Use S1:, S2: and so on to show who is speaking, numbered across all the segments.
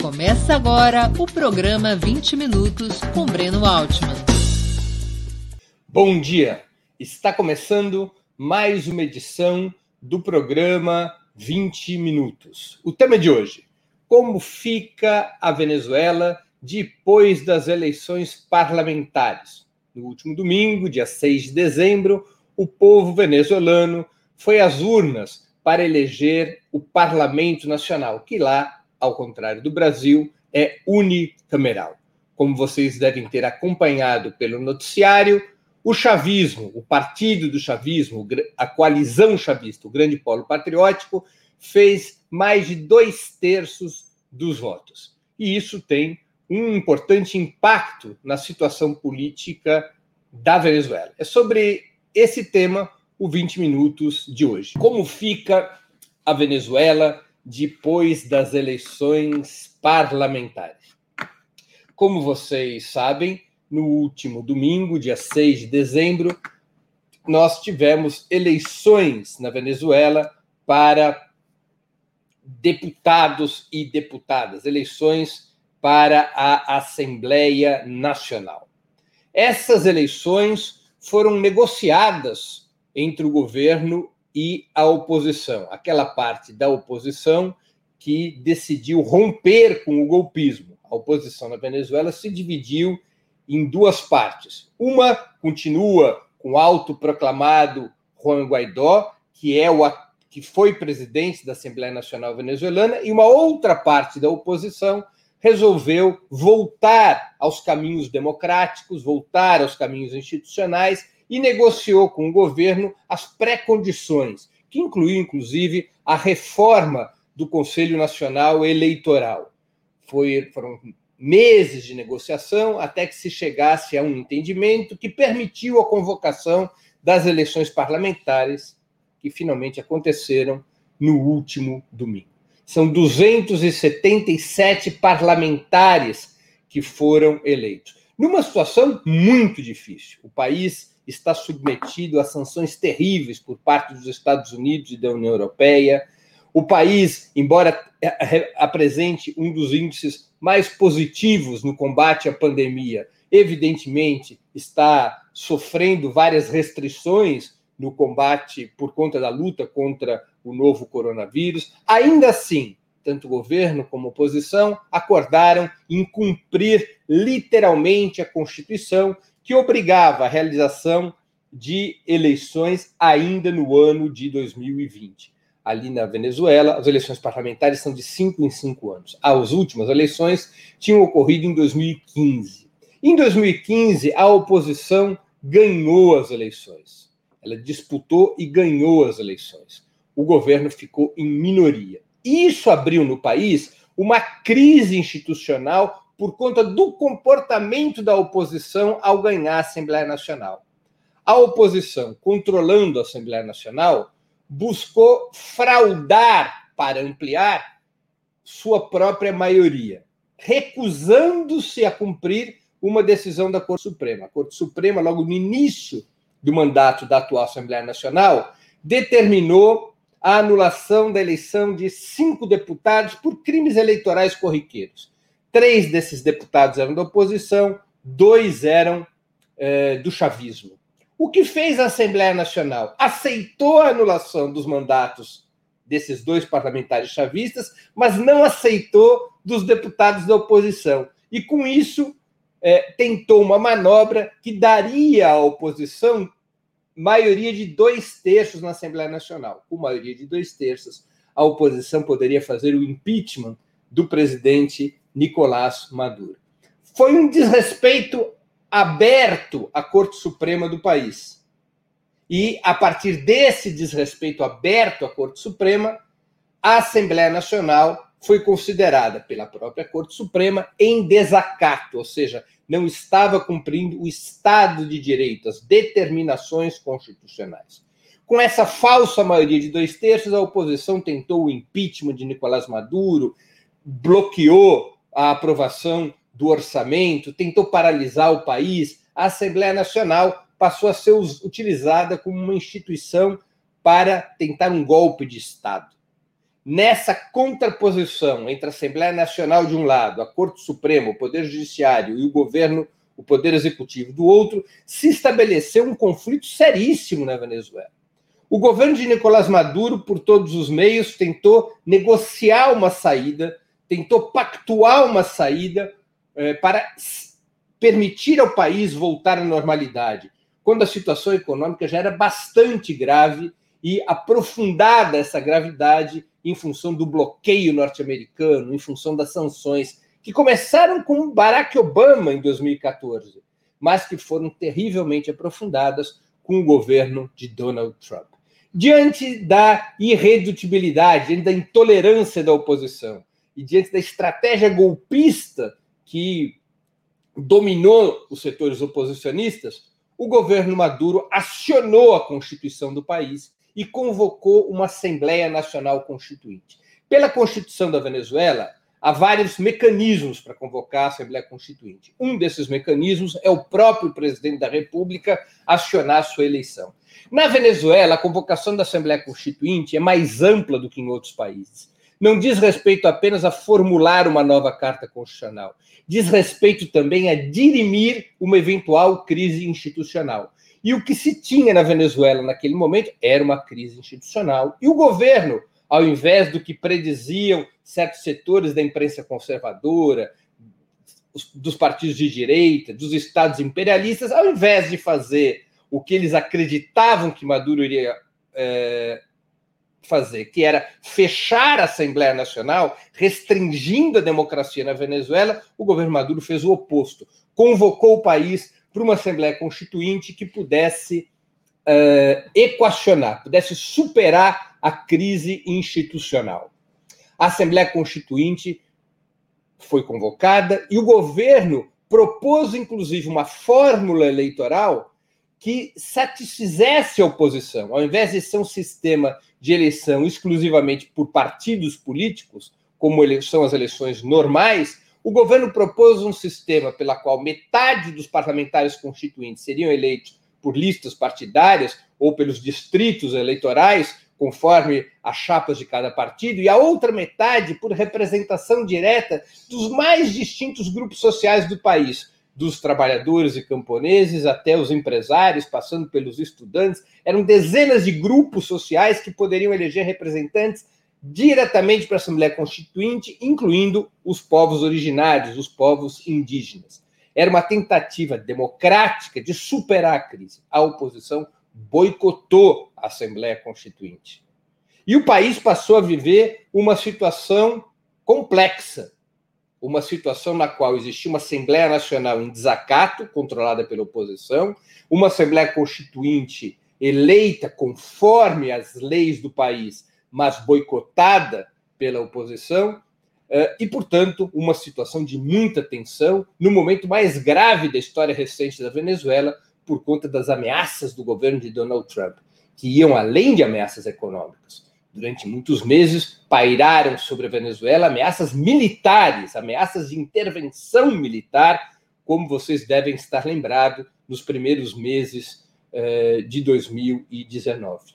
S1: Começa agora o programa 20 Minutos com Breno Altman.
S2: Bom dia! Está começando mais uma edição do programa 20 Minutos. O tema de hoje: Como fica a Venezuela depois das eleições parlamentares? No último domingo, dia 6 de dezembro, o povo venezuelano foi às urnas para eleger o Parlamento Nacional, que lá ao contrário do Brasil, é unicameral. Como vocês devem ter acompanhado pelo noticiário, o chavismo, o partido do chavismo, a coalizão chavista, o grande polo patriótico, fez mais de dois terços dos votos. E isso tem um importante impacto na situação política da Venezuela. É sobre esse tema o 20 Minutos de hoje. Como fica a Venezuela depois das eleições parlamentares. Como vocês sabem, no último domingo, dia 6 de dezembro, nós tivemos eleições na Venezuela para deputados e deputadas, eleições para a Assembleia Nacional. Essas eleições foram negociadas entre o governo e a oposição, aquela parte da oposição que decidiu romper com o golpismo. A oposição na Venezuela se dividiu em duas partes. Uma continua com o autoproclamado Juan Guaidó, que é o que foi presidente da Assembleia Nacional Venezuelana, e uma outra parte da oposição resolveu voltar aos caminhos democráticos, voltar aos caminhos institucionais e negociou com o governo as pré-condições, que incluiu, inclusive, a reforma do Conselho Nacional Eleitoral. Foi, foram meses de negociação até que se chegasse a um entendimento que permitiu a convocação das eleições parlamentares, que finalmente aconteceram no último domingo. São 277 parlamentares que foram eleitos. Numa situação muito difícil. O país está submetido a sanções terríveis por parte dos Estados Unidos e da União Europeia. O país, embora apresente um dos índices mais positivos no combate à pandemia, evidentemente está sofrendo várias restrições no combate por conta da luta contra o novo coronavírus. Ainda assim, tanto governo como oposição acordaram em cumprir literalmente a Constituição que obrigava a realização de eleições ainda no ano de 2020. Ali na Venezuela, as eleições parlamentares são de cinco em cinco anos. As últimas eleições tinham ocorrido em 2015. Em 2015, a oposição ganhou as eleições. Ela disputou e ganhou as eleições. O governo ficou em minoria. Isso abriu no país uma crise institucional por conta do comportamento da oposição ao ganhar a Assembleia Nacional. A oposição, controlando a Assembleia Nacional, buscou fraudar para ampliar sua própria maioria, recusando-se a cumprir uma decisão da Corte Suprema. A Corte Suprema, logo no início do mandato da atual Assembleia Nacional, determinou a anulação da eleição de cinco deputados por crimes eleitorais corriqueiros. Três desses deputados eram da oposição, dois eram é, do chavismo. O que fez a Assembleia Nacional? Aceitou a anulação dos mandatos desses dois parlamentares chavistas, mas não aceitou dos deputados da oposição. E com isso, é, tentou uma manobra que daria à oposição maioria de dois terços na Assembleia Nacional. Com maioria de dois terços, a oposição poderia fazer o impeachment do presidente Nicolás Maduro. Foi um desrespeito aberto à Corte Suprema do país. E, a partir desse desrespeito aberto à Corte Suprema, a Assembleia Nacional foi considerada pela própria Corte Suprema em desacato, ou seja, não estava cumprindo o Estado de Direito, as determinações constitucionais. Com essa falsa maioria de dois terços, a oposição tentou o impeachment de Nicolás Maduro, bloqueou a aprovação do orçamento, tentou paralisar o país, a Assembleia Nacional passou a ser utilizada como uma instituição para tentar um golpe de Estado. nessa contraposição entre a Assembleia Nacional de um lado, a Corte Suprema, o Poder Judiciário e o governo, o Poder Executivo do outro, se estabeleceu um conflito seríssimo na Venezuela. O governo de Nicolás Maduro, por todos os meios, tentou negociar uma saída, tentou pactuar uma saída eh, para permitir ao país voltar à normalidade, quando a situação econômica já era bastante grave e aprofundada essa gravidade em função do bloqueio norte-americano, em função das sanções, que começaram com Barack Obama em 2014, mas que foram terrivelmente aprofundadas com o governo de Donald Trump. Diante da irredutibilidade, da intolerância da oposição e diante da estratégia golpista que dominou os setores oposicionistas, o governo Maduro acionou a Constituição do país e convocou uma Assembleia Nacional Constituinte. Pela Constituição da Venezuela, há vários mecanismos para convocar a Assembleia Constituinte. Um desses mecanismos é o próprio presidente da República acionar sua eleição. Na Venezuela, a convocação da Assembleia Constituinte é mais ampla do que em outros países. Não diz respeito apenas a formular uma nova Carta Constitucional, diz respeito também a dirimir uma eventual crise institucional. E o que se tinha na Venezuela naquele momento era uma crise institucional. E o governo, ao invés do que prediziam certos setores da imprensa conservadora, dos partidos de direita, dos estados imperialistas, ao invés de fazer o que eles acreditavam que Maduro iria é, fazer, que era fechar a Assembleia Nacional, restringindo a democracia na Venezuela, o governo Maduro fez o oposto. Convocou o país para uma Assembleia Constituinte que pudesse uh, equacionar, pudesse superar a crise institucional. A Assembleia Constituinte foi convocada e o governo propôs, inclusive, uma fórmula eleitoral que satisfizesse a oposição. Ao invés de ser um sistema de eleição exclusivamente por partidos políticos, como são as eleições normais, o governo propôs um sistema pela qual metade dos parlamentares constituintes seriam eleitos por listas partidárias ou pelos distritos eleitorais, conforme as chapas de cada partido, e a outra metade por representação direta dos mais distintos grupos sociais do país, dos trabalhadores e camponeses até os empresários, passando pelos estudantes. Eram dezenas de grupos sociais que poderiam eleger representantes diretamente para a Assembleia Constituinte, incluindo os povos originários, os povos indígenas. Era uma tentativa democrática de superar a crise. A oposição boicotou a Assembleia Constituinte. E o país passou a viver uma situação complexa, uma situação na qual existia uma Assembleia Nacional em desacato, controlada pela oposição, uma Assembleia Constituinte eleita conforme as leis do país, mas boicotada pela oposição, eh, e, portanto, uma situação de muita tensão no momento mais grave da história recente da Venezuela, por conta das ameaças do governo de Donald Trump, que iam além de ameaças econômicas. Durante muitos meses, pairaram sobre a Venezuela ameaças militares, ameaças de intervenção militar, como vocês devem estar lembrados nos primeiros meses eh, de 2019.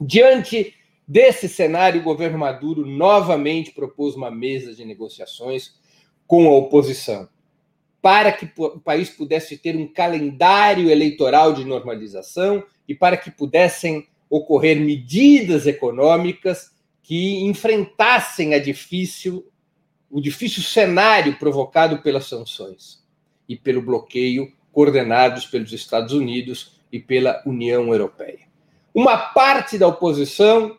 S2: Diante Desse cenário, o governo Maduro novamente propôs uma mesa de negociações com a oposição, para que o país pudesse ter um calendário eleitoral de normalização e para que pudessem ocorrer medidas econômicas que enfrentassem a difícil, o difícil cenário provocado pelas sanções e pelo bloqueio coordenados pelos Estados Unidos e pela União Europeia. Uma parte da oposição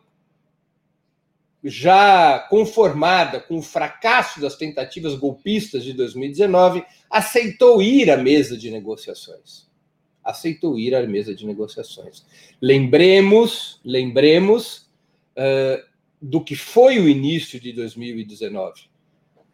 S2: já conformada com o fracasso das tentativas golpistas de 2019, aceitou ir à mesa de negociações. Aceitou ir à mesa de negociações. Lembremos, lembremos uh, do que foi o início de 2019,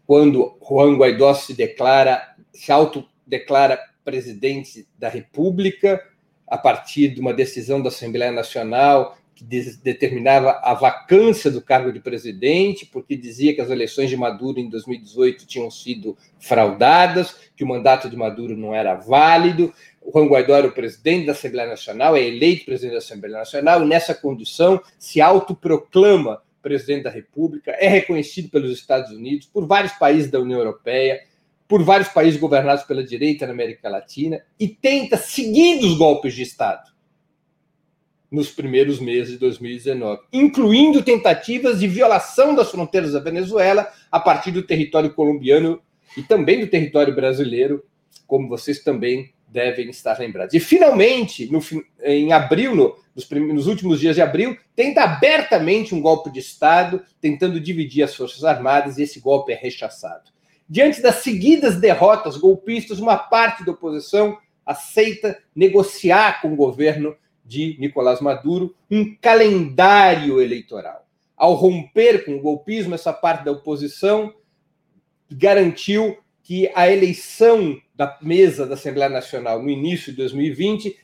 S2: quando Juan Guaidó se declara, se autodeclara presidente da República a partir de uma decisão da Assembleia Nacional que determinava a vacância do cargo de presidente, porque dizia que as eleições de Maduro em 2018 tinham sido fraudadas, que o mandato de Maduro não era válido. O Juan Guaidó era o presidente da Assembleia Nacional, é eleito presidente da Assembleia Nacional, e nessa condição se autoproclama presidente da República, é reconhecido pelos Estados Unidos, por vários países da União Europeia, por vários países governados pela direita na América Latina, e tenta seguir os golpes de Estado nos primeiros meses de 2019, incluindo tentativas de violação das fronteiras da Venezuela a partir do território colombiano e também do território brasileiro, como vocês também devem estar lembrados. E finalmente, no, em abril, no, nos, nos últimos dias de abril, tenta abertamente um golpe de Estado, tentando dividir as Forças Armadas, e esse golpe é rechaçado. Diante das seguidas derrotas golpistas, uma parte da oposição aceita negociar com o governo de Nicolás Maduro um calendário eleitoral. Ao romper com o golpismo, essa parte da oposição garantiu que a eleição da mesa da Assembleia Nacional no início de 2020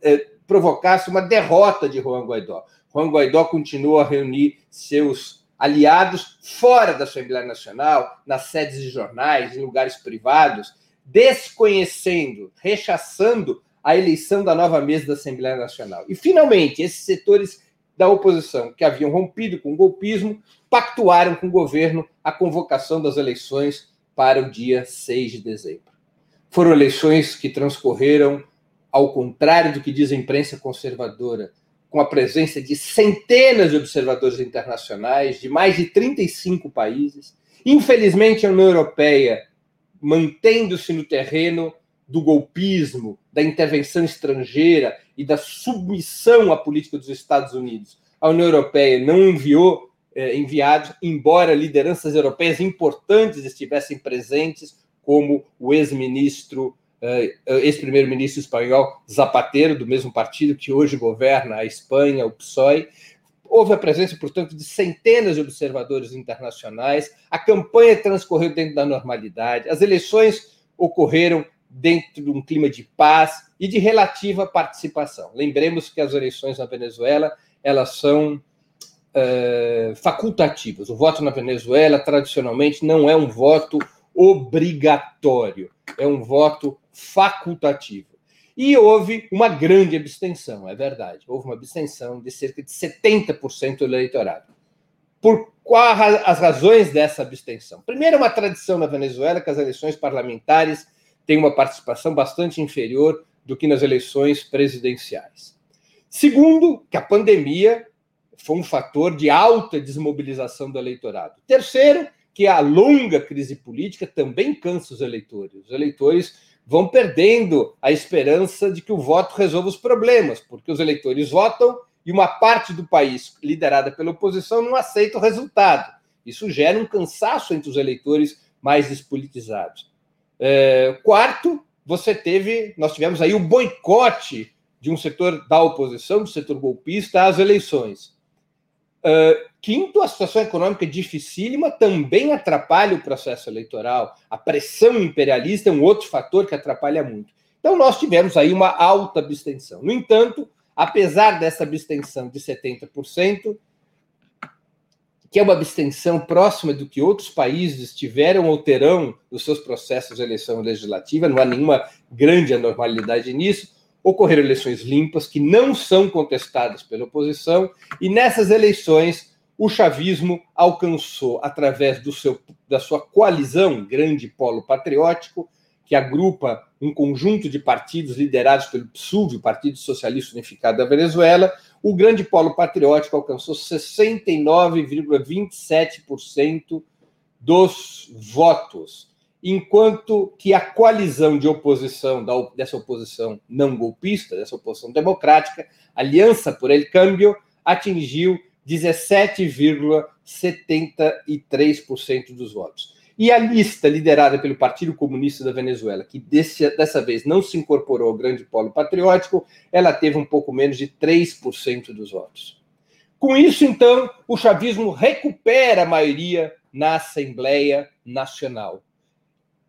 S2: eh, provocasse uma derrota de Juan Guaidó. Juan Guaidó continua a reunir seus aliados fora da Assembleia Nacional, nas sedes de jornais, em lugares privados, desconhecendo, rechaçando a eleição da nova mesa da Assembleia Nacional. E, finalmente, esses setores da oposição que haviam rompido com o golpismo pactuaram com o governo a convocação das eleições para o dia 6 de dezembro. Foram eleições que transcorreram ao contrário do que diz a imprensa conservadora, com a presença de centenas de observadores internacionais de mais de 35 países. Infelizmente, a União Europeia, mantendo-se no terreno do golpismo, da intervenção estrangeira e da submissão à política dos Estados Unidos. A União Europeia não enviou eh, enviados, embora lideranças europeias importantes estivessem presentes, como o ex-ministro, eh, ex-primeiro-ministro espanhol Zapatero, do mesmo partido que hoje governa a Espanha, o PSOE. Houve a presença, portanto, de centenas de observadores internacionais. A campanha transcorreu dentro da normalidade. As eleições ocorreram dentro de um clima de paz e de relativa participação. Lembremos que as eleições na Venezuela elas são uh, facultativas. O voto na Venezuela tradicionalmente não é um voto obrigatório, é um voto facultativo. E houve uma grande abstenção, é verdade. Houve uma abstenção de cerca de 70% do eleitorado. Por quais as razões dessa abstenção? Primeiro, uma tradição na Venezuela que as eleições parlamentares tem uma participação bastante inferior do que nas eleições presidenciais. Segundo, que a pandemia foi um fator de alta desmobilização do eleitorado. Terceiro, que a longa crise política também cansa os eleitores. Os eleitores vão perdendo a esperança de que o voto resolva os problemas, porque os eleitores votam e uma parte do país, liderada pela oposição, não aceita o resultado. Isso gera um cansaço entre os eleitores mais despolitizados. É, quarto, você teve, nós tivemos aí o boicote de um setor da oposição, do setor golpista, às eleições. Uh, quinto, a situação econômica dificílima também atrapalha o processo eleitoral. A pressão imperialista é um outro fator que atrapalha muito. Então, nós tivemos aí uma alta abstenção. No entanto, apesar dessa abstenção de 70%, que é uma abstenção próxima do que outros países tiveram ou terão nos seus processos de eleição legislativa, não há nenhuma grande anormalidade nisso. Ocorreram eleições limpas que não são contestadas pela oposição, e nessas eleições o chavismo alcançou, através do seu, da sua coalizão, grande polo patriótico, que agrupa um conjunto de partidos liderados pelo PSUV, o Partido Socialista Unificado da Venezuela, o grande polo patriótico alcançou 69,27% dos votos, enquanto que a coalizão de oposição, dessa oposição não golpista, dessa oposição democrática, Aliança por El Câmbio, atingiu 17,73% dos votos. E a lista liderada pelo Partido Comunista da Venezuela, que desse, dessa vez não se incorporou ao grande polo patriótico, ela teve um pouco menos de 3% dos votos. Com isso, então, o chavismo recupera a maioria na Assembleia Nacional.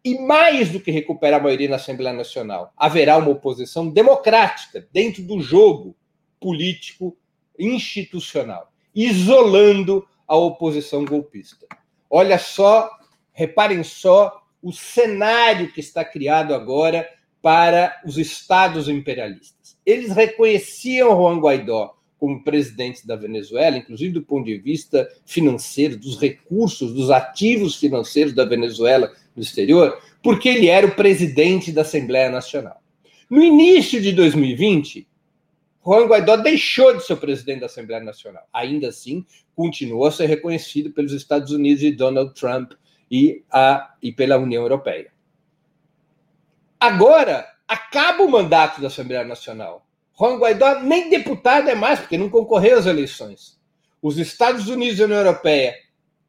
S2: E mais do que recuperar a maioria na Assembleia Nacional, haverá uma oposição democrática dentro do jogo político institucional, isolando a oposição golpista. Olha só Reparem só o cenário que está criado agora para os estados imperialistas. Eles reconheciam Juan Guaidó como presidente da Venezuela, inclusive do ponto de vista financeiro, dos recursos, dos ativos financeiros da Venezuela no exterior, porque ele era o presidente da Assembleia Nacional. No início de 2020, Juan Guaidó deixou de ser o presidente da Assembleia Nacional. Ainda assim, continuou a ser reconhecido pelos Estados Unidos e Donald Trump e, a, e pela União Europeia. Agora, acaba o mandato da Assembleia Nacional. Juan Guaidó nem deputado é mais, porque não concorreu às eleições. Os Estados Unidos e a União Europeia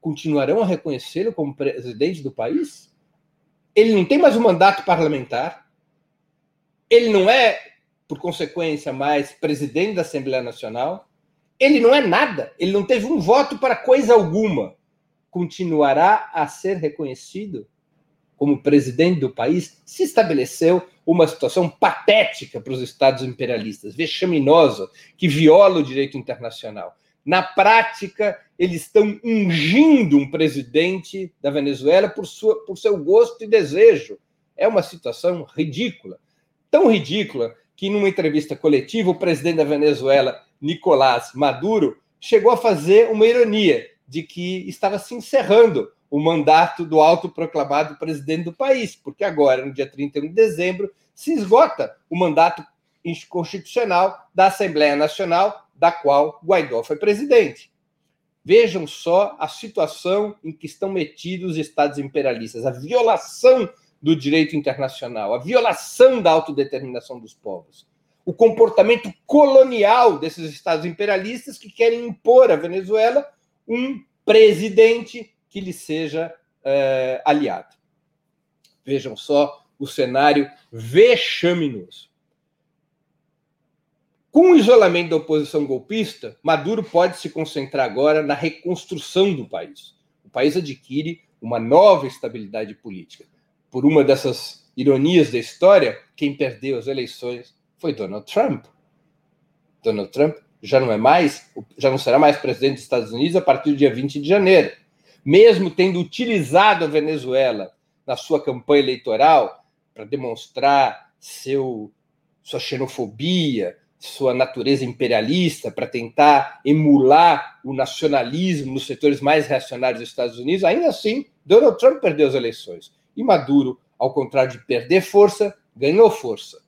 S2: continuarão a reconhecê-lo como presidente do país? Ele não tem mais um mandato parlamentar. Ele não é, por consequência, mais presidente da Assembleia Nacional. Ele não é nada. Ele não teve um voto para coisa alguma. Continuará a ser reconhecido como presidente do país, se estabeleceu uma situação patética para os estados imperialistas, vexaminosa, que viola o direito internacional. Na prática, eles estão ungindo um presidente da Venezuela por, sua, por seu gosto e desejo. É uma situação ridícula. Tão ridícula que, numa entrevista coletiva, o presidente da Venezuela, Nicolás Maduro, chegou a fazer uma ironia de que estava se encerrando o mandato do autoproclamado presidente do país, porque agora, no dia 31 de dezembro, se esgota o mandato constitucional da Assembleia Nacional, da qual Guaidó foi presidente. Vejam só a situação em que estão metidos os estados imperialistas, a violação do direito internacional, a violação da autodeterminação dos povos, o comportamento colonial desses estados imperialistas que querem impor à Venezuela um presidente que lhe seja é, aliado. Vejam só o cenário vexaminoso. Com o isolamento da oposição golpista, Maduro pode se concentrar agora na reconstrução do país. O país adquire uma nova estabilidade política. Por uma dessas ironias da história, quem perdeu as eleições foi Donald Trump. Donald Trump já não é mais, já não será mais presidente dos Estados Unidos a partir do dia 20 de janeiro mesmo tendo utilizado a Venezuela na sua campanha eleitoral para demonstrar seu, sua xenofobia, sua natureza imperialista, para tentar emular o nacionalismo nos setores mais reacionários dos Estados Unidos, ainda assim, Donald Trump perdeu as eleições. E Maduro, ao contrário de perder força, ganhou força.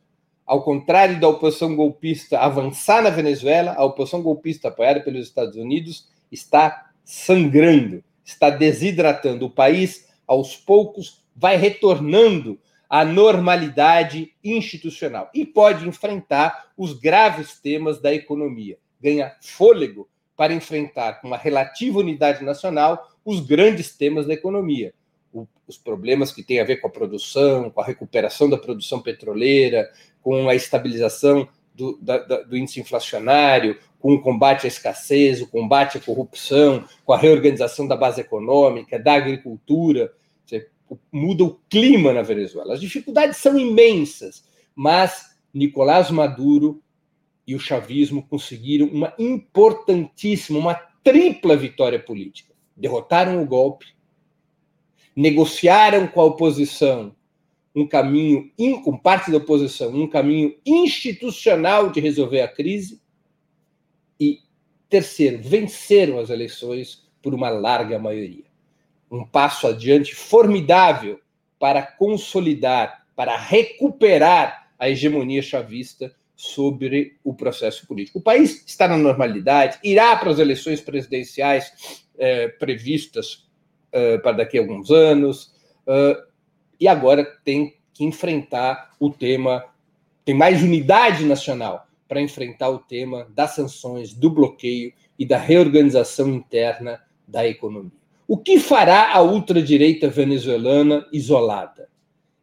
S2: Ao contrário da oposição golpista avançar na Venezuela, a oposição golpista apoiada pelos Estados Unidos está sangrando está desidratando o país, aos poucos vai retornando à normalidade institucional e pode enfrentar os graves temas da economia. Ganha fôlego para enfrentar com uma relativa unidade nacional os grandes temas da economia. O, os problemas que têm a ver com a produção, com a recuperação da produção petroleira, com a estabilização do, da, do índice inflacionário, com o combate à escassez, o combate à corrupção, com a reorganização da base econômica, da agricultura. Muda o clima na Venezuela. As dificuldades são imensas, mas Nicolás Maduro e o chavismo conseguiram uma importantíssima, uma tripla vitória política. Derrotaram o golpe, negociaram com a oposição um caminho, com parte da oposição, um caminho institucional de resolver a crise e, terceiro, venceram as eleições por uma larga maioria. Um passo adiante formidável para consolidar, para recuperar a hegemonia chavista sobre o processo político. O país está na normalidade, irá para as eleições presidenciais eh, previstas eh, para daqui a alguns anos, eh, e agora tem que enfrentar o tema, tem mais unidade nacional para enfrentar o tema das sanções, do bloqueio e da reorganização interna da economia. O que fará a ultradireita venezuelana isolada?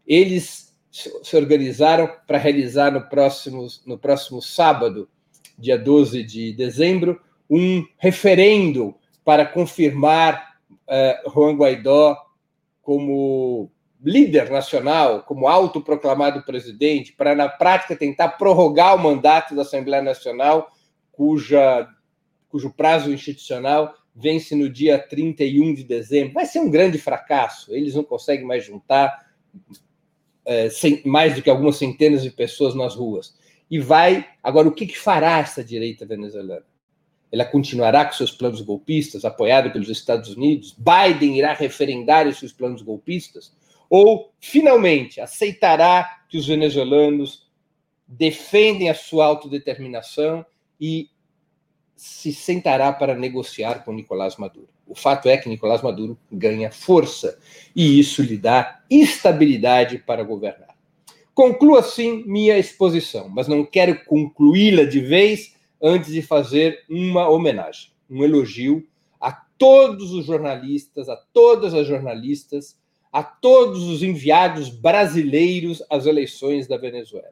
S2: Eles se organizaram para realizar no próximo, no próximo sábado, dia 12 de dezembro, um referendo para confirmar uh, Juan Guaidó como líder nacional, como autoproclamado presidente, para, na prática, tentar prorrogar o mandato da Assembleia Nacional, cuja, cujo prazo institucional vence no dia 31 de dezembro. Vai ser um grande fracasso. Eles não conseguem mais juntar é, sem, mais do que algumas centenas de pessoas nas ruas. E vai. Agora, o que, que fará essa direita venezuelana? ela continuará com seus planos golpistas, apoiado pelos Estados Unidos? Biden irá referendar esses planos golpistas? Ou, finalmente, aceitará que os venezuelanos defendem a sua autodeterminação e se sentará para negociar com Nicolás Maduro? O fato é que Nicolás Maduro ganha força e isso lhe dá instabilidade para governar. Concluo assim minha exposição, mas não quero concluí-la de vez antes de fazer uma homenagem, um elogio a todos os jornalistas, a todas as jornalistas, a todos os enviados brasileiros às eleições da Venezuela.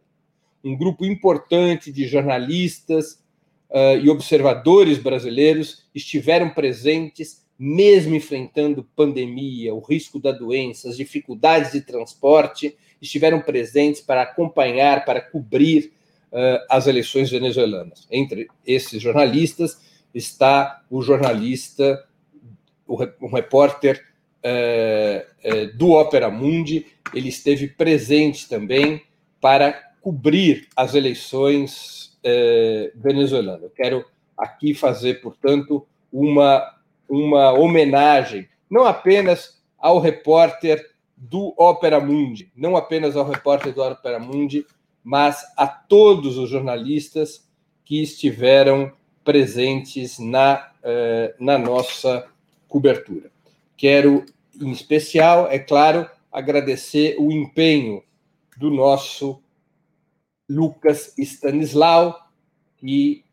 S2: Um grupo importante de jornalistas uh, e observadores brasileiros estiveram presentes, mesmo enfrentando pandemia, o risco da doença, as dificuldades de transporte, estiveram presentes para acompanhar, para cobrir uh, as eleições venezuelanas. Entre esses jornalistas está o jornalista, o, repórter uh, do Opera Mundi, ele esteve presente também para cobrir as eleições venezuelanas. Eu quero aqui fazer, portanto, uma, uma homenagem, não apenas ao repórter do Opera Mundi, não apenas ao repórter do Opera Mundi, mas a todos os jornalistas que estiveram presentes na, uh, na nossa cobertura. Quero, em especial, é claro, agradecer o empenho do nosso Lucas Stanislau, que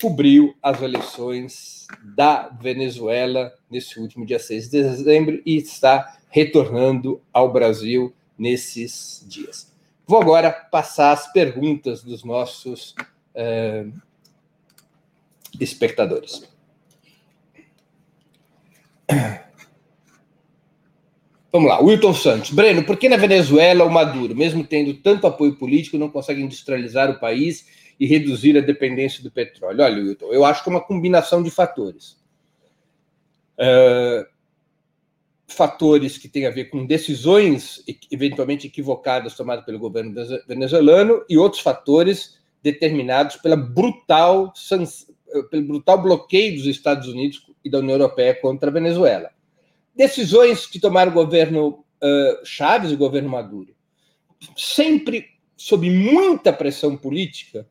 S2: cobriu as eleições da Venezuela nesse último dia 6 de dezembro e está retornando ao Brasil nesses dias. Vou agora passar as perguntas dos nossos é, espectadores. Vamos lá, Wilton Santos. Breno, por que na Venezuela o Maduro, mesmo tendo tanto apoio político, não consegue industrializar o país e reduzir a dependência do petróleo? Olha, Wilton, eu acho que é uma combinação de fatores. Uh, fatores que têm a ver com decisões eventualmente equivocadas tomadas pelo governo venezuelano e outros fatores determinados pela brutal, pelo brutal bloqueio dos Estados Unidos e da União Europeia contra a Venezuela. Decisões que tomaram o governo uh, Chaves e o governo Maduro, sempre sob muita pressão política,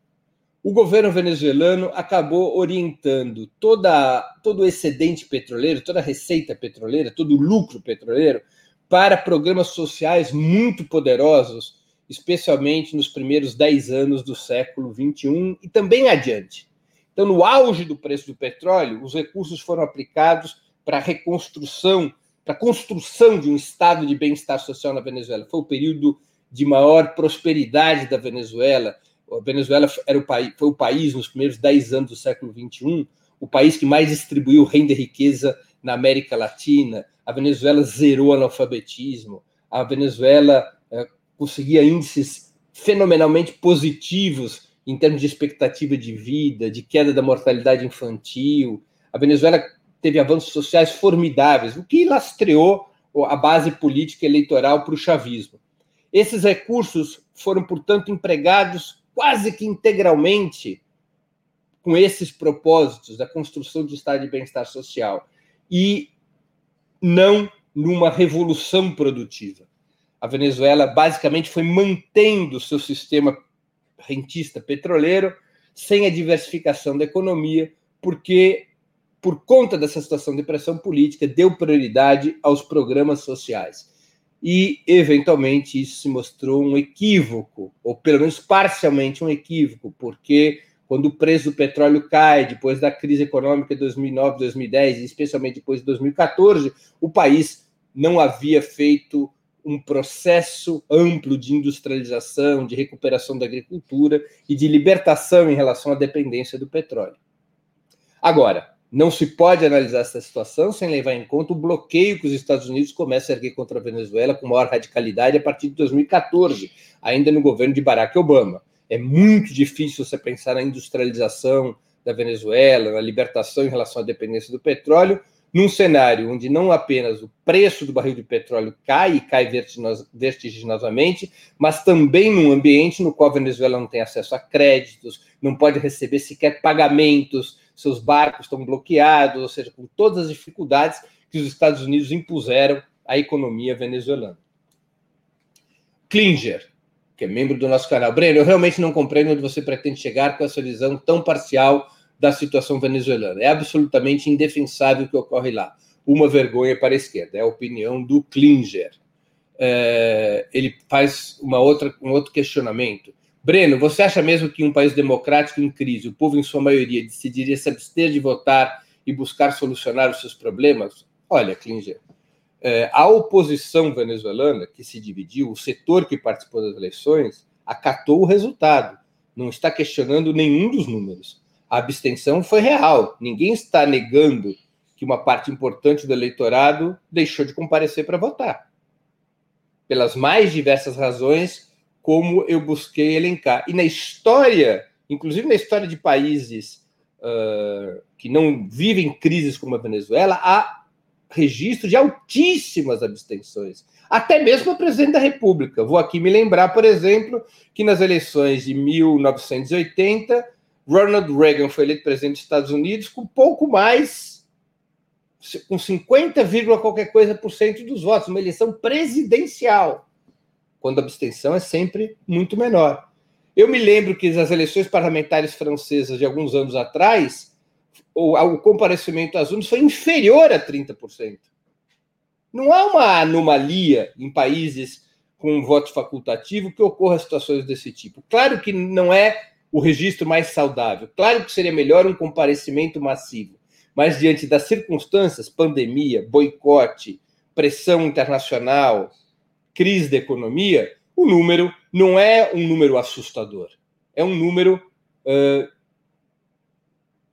S2: o governo venezuelano acabou orientando toda, todo o excedente petroleiro, toda a receita petroleira, todo o lucro petroleiro para programas sociais muito poderosos, especialmente nos primeiros 10 anos do século 21 e também adiante. Então, no auge do preço do petróleo, os recursos foram aplicados para a reconstrução, para a construção de um estado de bem-estar social na Venezuela. Foi o período de maior prosperidade da Venezuela a Venezuela era o país, foi o país, nos primeiros 10 anos do século XXI, o país que mais distribuiu renda e riqueza na América Latina. A Venezuela zerou o analfabetismo. A Venezuela é, conseguia índices fenomenalmente positivos em termos de expectativa de vida, de queda da mortalidade infantil. A Venezuela teve avanços sociais formidáveis, o que lastreou a base política eleitoral para o chavismo. Esses recursos foram, portanto, empregados quase que integralmente com esses propósitos da construção do estado de bem-estar social e não numa revolução produtiva. A Venezuela basicamente foi mantendo seu sistema rentista petroleiro sem a diversificação da economia, porque por conta dessa situação de pressão política deu prioridade aos programas sociais e, eventualmente, isso se mostrou um equívoco, ou pelo menos parcialmente um equívoco, porque quando o preço do petróleo cai, depois da crise econômica de 2009, 2010, e especialmente depois de 2014, o país não havia feito um processo amplo de industrialização, de recuperação da agricultura e de libertação em relação à dependência do petróleo. Agora, não se pode analisar essa situação sem levar em conta o bloqueio que os Estados Unidos começam a erguer contra a Venezuela com maior radicalidade a partir de 2014, ainda no governo de Barack Obama. É muito difícil você pensar na industrialização da Venezuela, na libertação em relação à dependência do petróleo, num cenário onde não apenas o preço do barril de petróleo cai e cai vertiginosamente, mas também num ambiente no qual a Venezuela não tem acesso a créditos, não pode receber sequer pagamentos seus barcos estão bloqueados, ou seja, com todas as dificuldades que os Estados Unidos impuseram à economia venezuelana. Klinger, que é membro do nosso canal. Breno, eu realmente não compreendo onde você pretende chegar com essa visão tão parcial da situação venezuelana. É absolutamente indefensável o que ocorre lá. Uma vergonha para a esquerda. É a opinião do Klinger. É, ele faz uma outra, um outro questionamento. Breno, você acha mesmo que um país democrático em crise, o povo, em sua maioria, decidiria se abster de votar e buscar solucionar os seus problemas? Olha, Klinger, é, a oposição venezuelana, que se dividiu, o setor que participou das eleições, acatou o resultado. Não está questionando nenhum dos números. A abstenção foi real. Ninguém está negando que uma parte importante do eleitorado deixou de comparecer para votar. Pelas mais diversas razões, como eu busquei elencar. E na história, inclusive na história de países uh, que não vivem crises como a Venezuela, há registro de altíssimas abstenções. Até mesmo o presidente da República. Vou aqui me lembrar, por exemplo, que nas eleições de 1980 Ronald Reagan foi eleito presidente dos Estados Unidos com pouco mais, com 50, qualquer coisa por cento dos votos, uma eleição presidencial, quando a abstenção é sempre muito menor. Eu me lembro que nas eleições parlamentares francesas de alguns anos atrás, o, o comparecimento às urnas foi inferior a 30%. Não há uma anomalia em países com voto facultativo que ocorra situações desse tipo. Claro que não é o registro mais saudável. Claro que seria melhor um comparecimento massivo, mas diante das circunstâncias, pandemia, boicote, pressão internacional, crise da economia, o número não é um número assustador. É um número uh,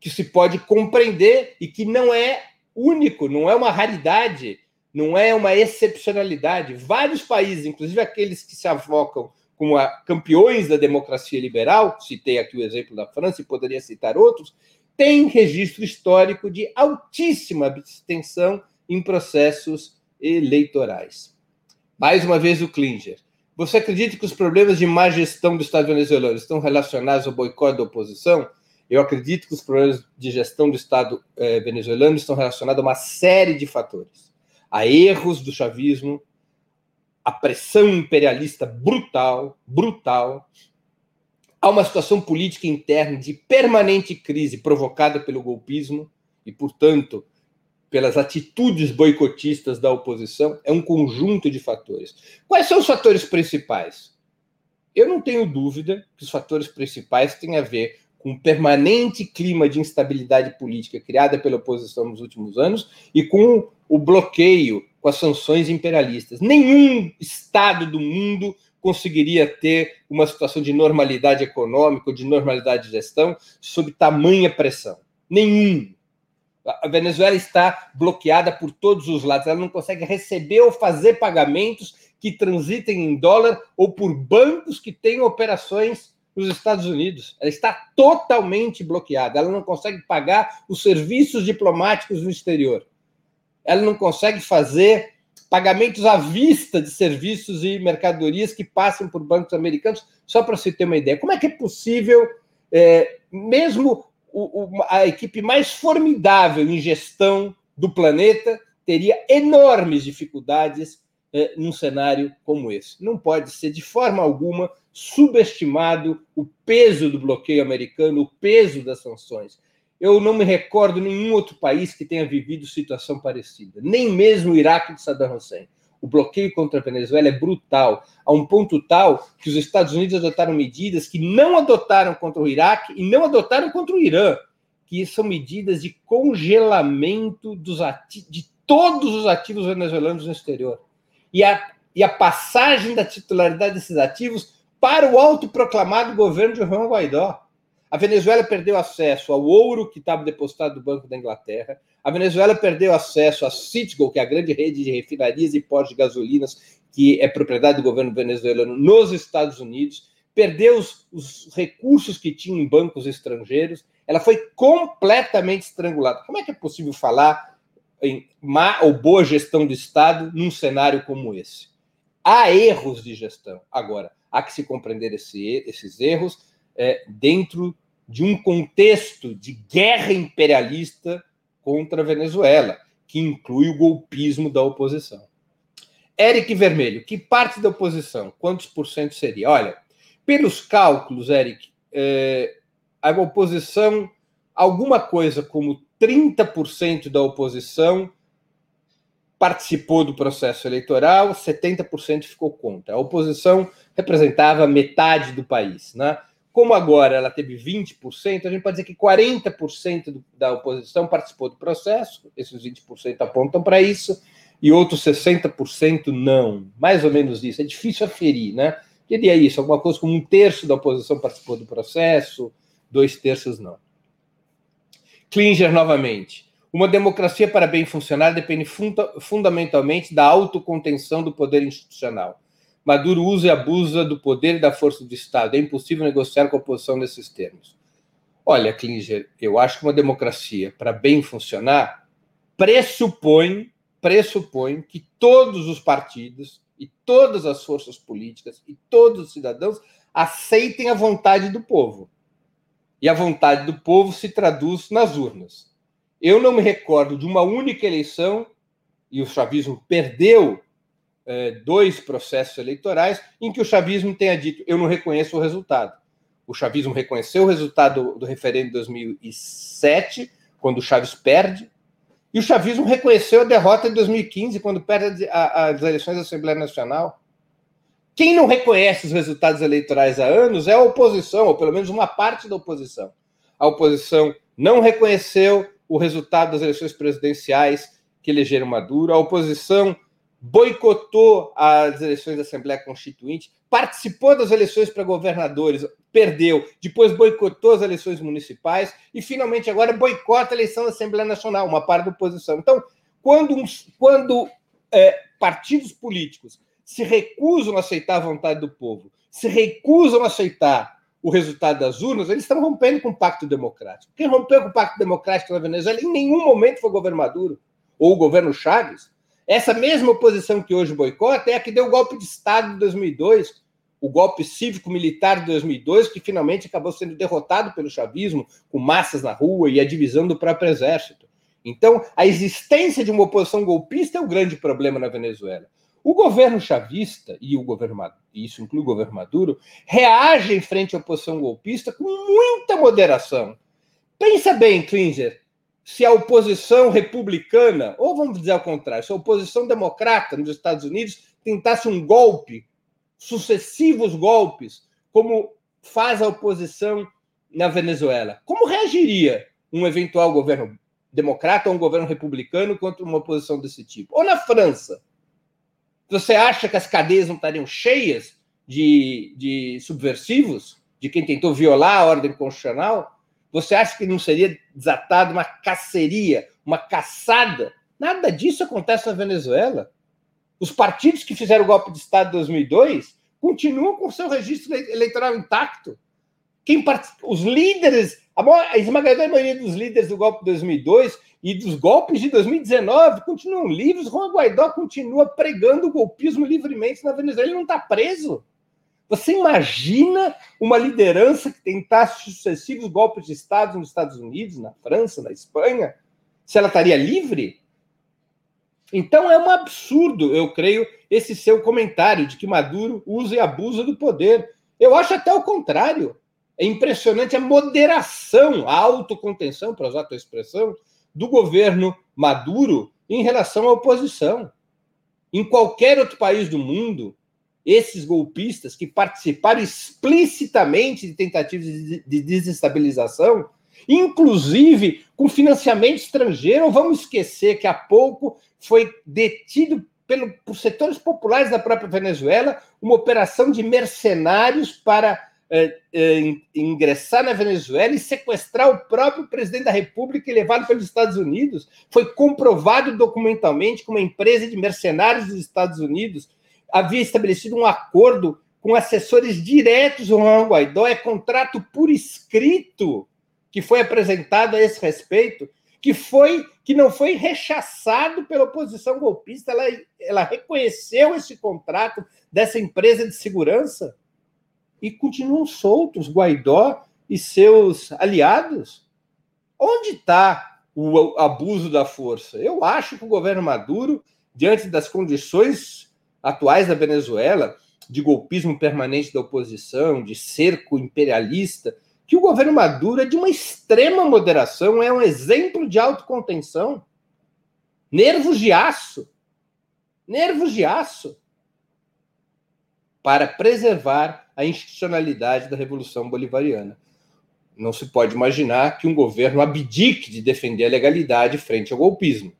S2: que se pode compreender e que não é único, não é uma raridade, não é uma excepcionalidade. Vários países, inclusive aqueles que se avocam como a, campeões da democracia liberal, citei aqui o exemplo da França e poderia citar outros, tem registro histórico de altíssima abstenção em processos eleitorais. Mais uma vez o Klinger. Você acredita que os problemas de má gestão do Estado venezuelano estão relacionados ao boicote da oposição? Eu acredito que os problemas de gestão do Estado eh, venezuelano estão relacionados a uma série de fatores. A erros do chavismo, a pressão imperialista brutal, brutal, há uma situação política interna de permanente crise provocada pelo golpismo e, portanto, pelas atitudes boicotistas da oposição, é um conjunto de fatores. Quais são os fatores principais? Eu não tenho dúvida que os fatores principais têm a ver com o permanente clima de instabilidade política criada pela oposição nos últimos anos e com o bloqueio com as sanções imperialistas. Nenhum Estado do mundo conseguiria ter uma situação de normalidade econômica de normalidade de gestão sob tamanha pressão. Nenhum. A Venezuela está bloqueada por todos os lados. Ela não consegue receber ou fazer pagamentos que transitem em dólar ou por bancos que têm operações nos Estados Unidos. Ela está totalmente bloqueada. Ela não consegue pagar os serviços diplomáticos no exterior ela não consegue fazer pagamentos à vista de serviços e mercadorias que passam por bancos americanos, só para você ter uma ideia. Como é que é possível, é, mesmo o, o, a equipe mais formidável em gestão do planeta, teria enormes dificuldades é, num cenário como esse? Não pode ser, de forma alguma, subestimado o peso do bloqueio americano, o peso das sanções. Eu não me recordo nenhum outro país que tenha vivido situação parecida, nem mesmo o Iraque de Saddam Hussein. O bloqueio contra a Venezuela é brutal, a um ponto tal que os Estados Unidos adotaram medidas que não adotaram contra o Iraque e não adotaram contra o Irã, que são medidas de congelamento dos de todos os ativos venezuelanos no exterior. E a, e a passagem da titularidade desses ativos para o autoproclamado governo de Juan Guaidó. A Venezuela perdeu acesso ao ouro que estava depositado no Banco da Inglaterra. A Venezuela perdeu acesso à Citgo, que é a grande rede de refinarias e postos de gasolinas, que é propriedade do governo venezuelano nos Estados Unidos. Perdeu os, os recursos que tinha em bancos estrangeiros. Ela foi completamente estrangulada. Como é que é possível falar em má ou boa gestão do Estado num cenário como esse? Há erros de gestão. Agora, há que se compreender esse, esses erros é, dentro de um contexto de guerra imperialista contra a Venezuela, que inclui o golpismo da oposição. Eric Vermelho, que parte da oposição? Quantos por cento seria? Olha, pelos cálculos, Eric, é, a oposição, alguma coisa como 30% da oposição participou do processo eleitoral, 70% ficou contra. A oposição representava metade do país. Né? Como agora ela teve 20%, a gente pode dizer que 40% da oposição participou do processo, esses 20% apontam para isso, e outros 60% não. Mais ou menos isso. É difícil aferir, né? Queria isso, alguma coisa como um terço da oposição participou do processo, dois terços não. Klinger novamente. Uma democracia para bem funcionar depende funda fundamentalmente da autocontenção do poder institucional. Maduro usa e abusa do poder e da força do Estado. É impossível negociar com a oposição nesses termos. Olha, Klinger, eu acho que uma democracia, para bem funcionar, pressupõe, pressupõe que todos os partidos e todas as forças políticas e todos os cidadãos aceitem a vontade do povo. E a vontade do povo se traduz nas urnas. Eu não me recordo de uma única eleição, e o chavismo perdeu é, dois processos eleitorais em que o chavismo tenha dito: eu não reconheço o resultado. O chavismo reconheceu o resultado do, do referendo de 2007, quando o Chaves perde, e o chavismo reconheceu a derrota de 2015, quando perde a, as eleições da Assembleia Nacional. Quem não reconhece os resultados eleitorais há anos é a oposição, ou pelo menos uma parte da oposição. A oposição não reconheceu o resultado das eleições presidenciais que elegeram Maduro, a oposição boicotou as eleições da Assembleia Constituinte, participou das eleições para governadores, perdeu, depois boicotou as eleições municipais e finalmente agora boicota a eleição da Assembleia Nacional, uma parte da oposição. Então, quando, quando é, partidos políticos se recusam a aceitar a vontade do povo, se recusam a aceitar o resultado das urnas, eles estão rompendo com o pacto democrático. Quem rompeu com o pacto democrático na Venezuela em nenhum momento foi o governo Maduro ou o governo Chaves, essa mesma oposição que hoje boicota é a que deu o golpe de Estado de 2002, o golpe cívico-militar de 2002, que finalmente acabou sendo derrotado pelo chavismo, com massas na rua e a divisão do próprio exército. Então, a existência de uma oposição golpista é o grande problema na Venezuela. O governo chavista, e o governo isso inclui o governo Maduro, reagem frente à oposição golpista com muita moderação. Pensa bem, Klinger, se a oposição republicana, ou vamos dizer ao contrário, se a oposição democrata nos Estados Unidos tentasse um golpe, sucessivos golpes, como faz a oposição na Venezuela, como reagiria um eventual governo democrata ou um governo republicano contra uma oposição desse tipo? Ou na França? Você acha que as cadeias não estariam cheias de, de subversivos, de quem tentou violar a ordem constitucional? Você acha que não seria desatada uma caceria, uma caçada? Nada disso acontece na Venezuela. Os partidos que fizeram o golpe de Estado em 2002 continuam com seu registro eleitoral intacto. Quem part... Os líderes, a, maior, a esmagadora maioria dos líderes do golpe de 2002 e dos golpes de 2019 continuam livres. Juan Guaidó continua pregando o golpismo livremente na Venezuela. Ele não está preso. Você imagina uma liderança que tentasse sucessivos golpes de Estado nos Estados Unidos, na França, na Espanha? Se ela estaria livre? Então é um absurdo, eu creio, esse seu comentário de que Maduro usa e abusa do poder. Eu acho até o contrário. É impressionante a moderação, a autocontenção, para usar a tua expressão, do governo Maduro em relação à oposição. Em qualquer outro país do mundo, esses golpistas que participaram explicitamente de tentativas de desestabilização, inclusive com financiamento estrangeiro. Vamos esquecer que há pouco foi detido pelo, por setores populares da própria Venezuela uma operação de mercenários para eh, eh, ingressar na Venezuela e sequestrar o próprio presidente da República e levá-lo pelos Estados Unidos. Foi comprovado documentalmente que uma empresa de mercenários dos Estados Unidos havia estabelecido um acordo com assessores diretos do Juan Guaidó, é contrato por escrito que foi apresentado a esse respeito, que foi que não foi rechaçado pela oposição golpista, ela, ela reconheceu esse contrato dessa empresa de segurança e continuam soltos. Guaidó e seus aliados? Onde está o abuso da força? Eu acho que o governo Maduro, diante das condições atuais da Venezuela, de golpismo permanente da oposição, de cerco imperialista, que o governo Maduro é de uma extrema moderação, é um exemplo de autocontenção. Nervos de aço. Nervos de aço. Para preservar a institucionalidade da Revolução Bolivariana. Não se pode imaginar que um governo abdique de defender a legalidade frente ao golpismo.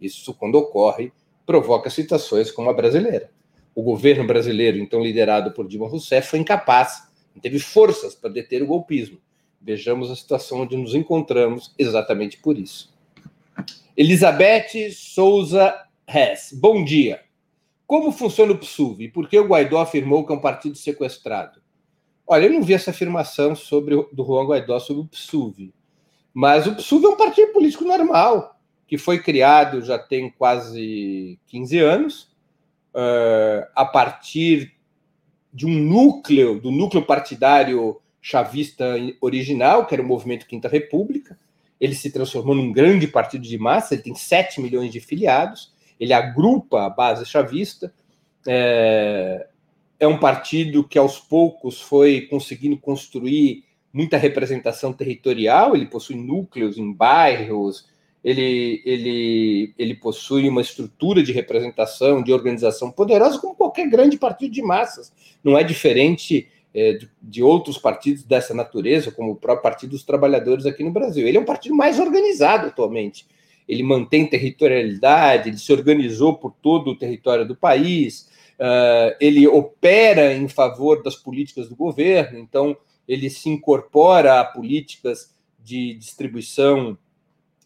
S2: Isso, quando ocorre, provoca situações como a brasileira. O governo brasileiro, então liderado por Dilma Rousseff, foi incapaz, não teve forças para deter o golpismo. Vejamos a situação onde nos encontramos exatamente por isso. Elizabeth Souza Hess, bom dia. Como funciona o PSUV e por que o Guaidó afirmou que é um partido sequestrado? Olha, eu não vi essa afirmação sobre do Juan Guaidó sobre o PSUV, mas o PSUV é um partido político normal, que foi criado já tem quase 15 anos, uh, a partir de um núcleo, do núcleo partidário chavista original, que era o Movimento Quinta República. Ele se transformou num grande partido de massa, ele tem 7 milhões de filiados, ele agrupa a base chavista. É, é um partido que aos poucos foi conseguindo construir muita representação territorial, ele possui núcleos em bairros, ele, ele, ele possui uma estrutura de representação, de organização poderosa, como qualquer grande partido de massas. Não é diferente é, de, de, outros partidos dessa natureza, como o próprio Partido dos Trabalhadores aqui no Brasil. Ele é um partido mais organizado atualmente. Ele mantém territorialidade, ele se organizou por todo o território do país, uh, ele opera em favor das políticas do governo, então ele se incorpora a políticas de distribuição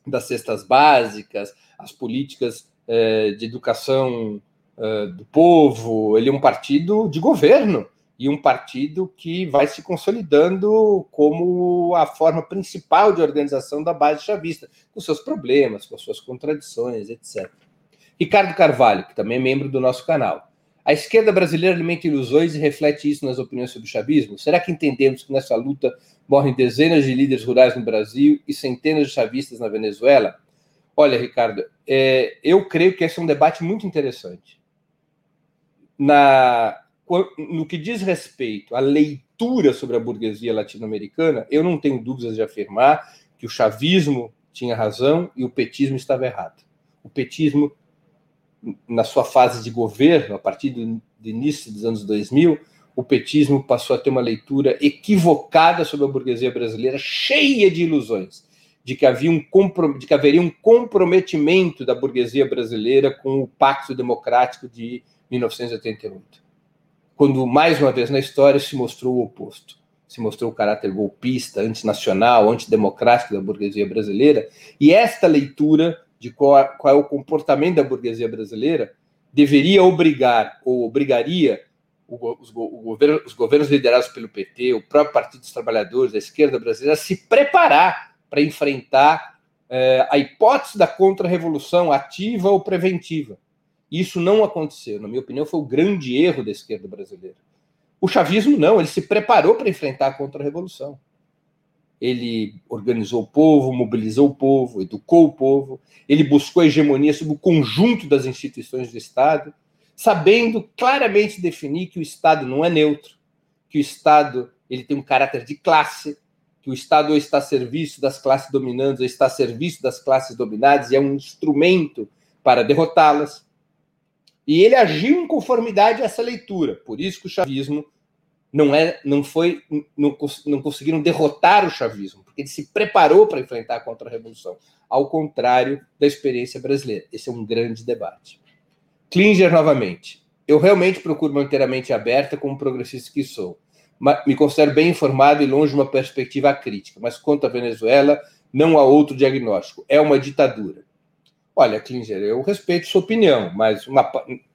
S2: das cestas básicas, as políticas eh, de educação eh, do povo. Ele é um partido de governo e um partido que vai se consolidando como a forma principal de organização da base chavista, com seus problemas, com suas contradições, etc. Ricardo Carvalho, que também é membro do nosso canal. A esquerda brasileira alimenta ilusões e reflete isso nas opiniões sobre o chavismo? Será que entendemos que nessa luta morrem dezenas de líderes rurais no Brasil e centenas de chavistas na Venezuela? Olha, Ricardo, é, eu creio que esse é um debate muito interessante. Na, no que diz respeito à leitura sobre a burguesia latino-americana, eu não tenho dúvidas de afirmar que o chavismo tinha razão e o petismo estava errado. O petismo na sua fase de governo, a partir do, do, início dos anos 2000, o petismo passou a ter uma leitura equivocada sobre a burguesia brasileira, cheia de ilusões, de que, havia um de que haveria um comprometimento da burguesia brasileira com o Pacto Democrático de 1988. Quando, mais uma vez na história, se mostrou o oposto. Se mostrou o caráter golpista, antinacional, antidemocrático da burguesia brasileira, e esta leitura de qual, qual é o comportamento da burguesia brasileira, deveria obrigar ou obrigaria os, o governo, os governos liderados pelo PT, o próprio Partido dos Trabalhadores, a esquerda brasileira, se preparar para enfrentar eh, a hipótese da contra-revolução ativa ou preventiva. Isso não aconteceu. Na minha opinião, foi o grande erro da esquerda brasileira. O chavismo não, ele se preparou para enfrentar a contra-revolução ele organizou o povo, mobilizou o povo, educou o povo, ele buscou a hegemonia sobre o conjunto das instituições do Estado, sabendo claramente definir que o Estado não é neutro, que o Estado ele tem um caráter de classe, que o Estado ou está a serviço das classes dominantes ou está a serviço das classes dominadas e é um instrumento para derrotá-las. E ele agiu em conformidade a essa leitura. Por isso que o chavismo não é, não foi, não, não conseguiram derrotar o chavismo, porque ele se preparou para enfrentar a contra-revolução, ao contrário da experiência brasileira. Esse é um grande debate. Klinger novamente. Eu realmente procuro manter aberta como progressista que sou. Me considero bem informado e longe de uma perspectiva crítica, mas quanto à Venezuela, não há outro diagnóstico. É uma ditadura. Olha, Klinger, eu respeito sua opinião, mas uma,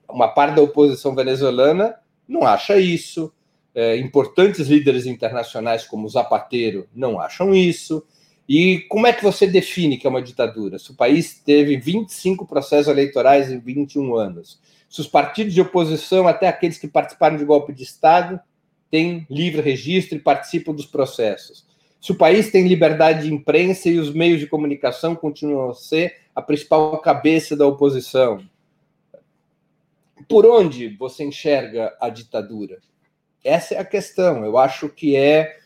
S2: uma parte da oposição venezuelana não acha isso é, importantes líderes internacionais como Zapatero não acham isso. E como é que você define que é uma ditadura? Se o país teve 25 processos eleitorais em 21 anos, se os partidos de oposição, até aqueles que participaram de golpe de Estado, têm livre registro e participam dos processos, Se o país tem liberdade de imprensa e os meios de comunicação continuam a ser a principal cabeça da oposição. Por onde você enxerga a ditadura? Essa é a questão. Eu acho que é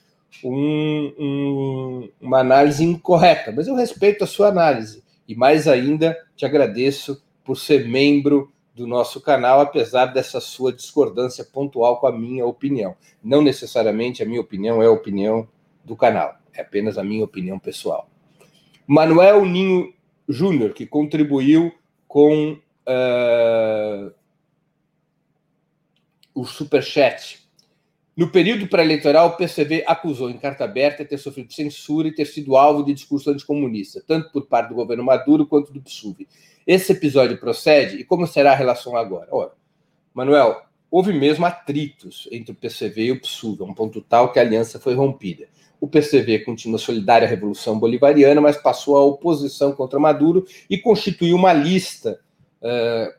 S2: um, um, uma análise incorreta, mas eu respeito a sua análise. E mais ainda, te agradeço por ser membro do nosso canal, apesar dessa sua discordância pontual com a minha opinião. Não necessariamente a minha opinião é a opinião do canal, é apenas a minha opinião pessoal. Manuel Ninho Júnior, que contribuiu com uh, o superchat. No período pré-eleitoral, o PCV acusou em carta aberta ter sofrido censura e ter sido alvo de discurso anticomunista, tanto por parte do governo Maduro quanto do PSUV. Esse episódio procede e como será a relação agora? Ora, Manuel, houve mesmo atritos entre o PCV e o PSUV, a um ponto tal que a aliança foi rompida. O PCV continua solidário à Revolução Bolivariana, mas passou à oposição contra Maduro e constituiu uma lista uh,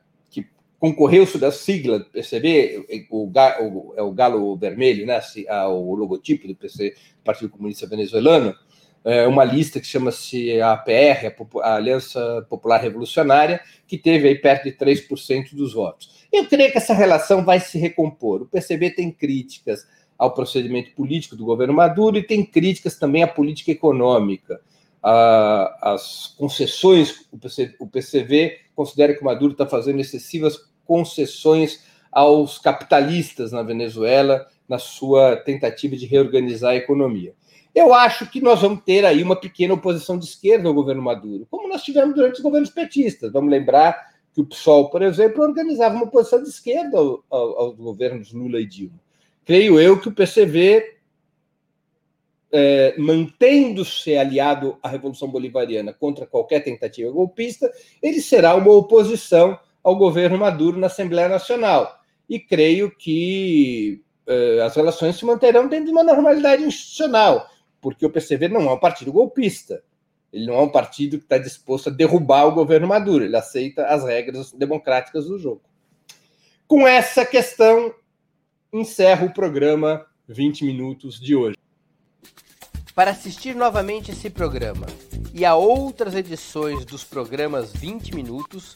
S2: que concorreu sob a sigla do PCV, o, o, é o galo vermelho, né, o logotipo do PC, Partido Comunista Venezuelano, é uma lista que chama-se APR, a Aliança Popular Revolucionária, que teve aí perto de 3% dos votos. Eu creio que essa relação vai se recompor. O PCB tem críticas ao procedimento político do governo Maduro e tem críticas também à política econômica. as concessões, o PCV considera que o Maduro está fazendo excessivas concessões aos capitalistas na Venezuela na sua tentativa de reorganizar a economia. Eu acho que nós vamos ter aí uma pequena oposição de esquerda ao governo Maduro, como nós tivemos durante os governos petistas. Vamos lembrar que o PSOL, por exemplo, organizava uma oposição de esquerda ao, ao, aos governos Lula e Dilma creio eu que o PCV, é, mantendo-se aliado à Revolução Bolivariana contra qualquer tentativa golpista, ele será uma oposição ao governo Maduro na Assembleia Nacional. E creio que é, as relações se manterão dentro de uma normalidade institucional, porque o PCV não é um partido golpista. Ele não é um partido que está disposto a derrubar o governo Maduro, ele aceita as regras democráticas do jogo. Com essa questão, encerro o programa 20 minutos de hoje.
S1: Para assistir novamente esse programa e a outras edições dos programas 20 minutos,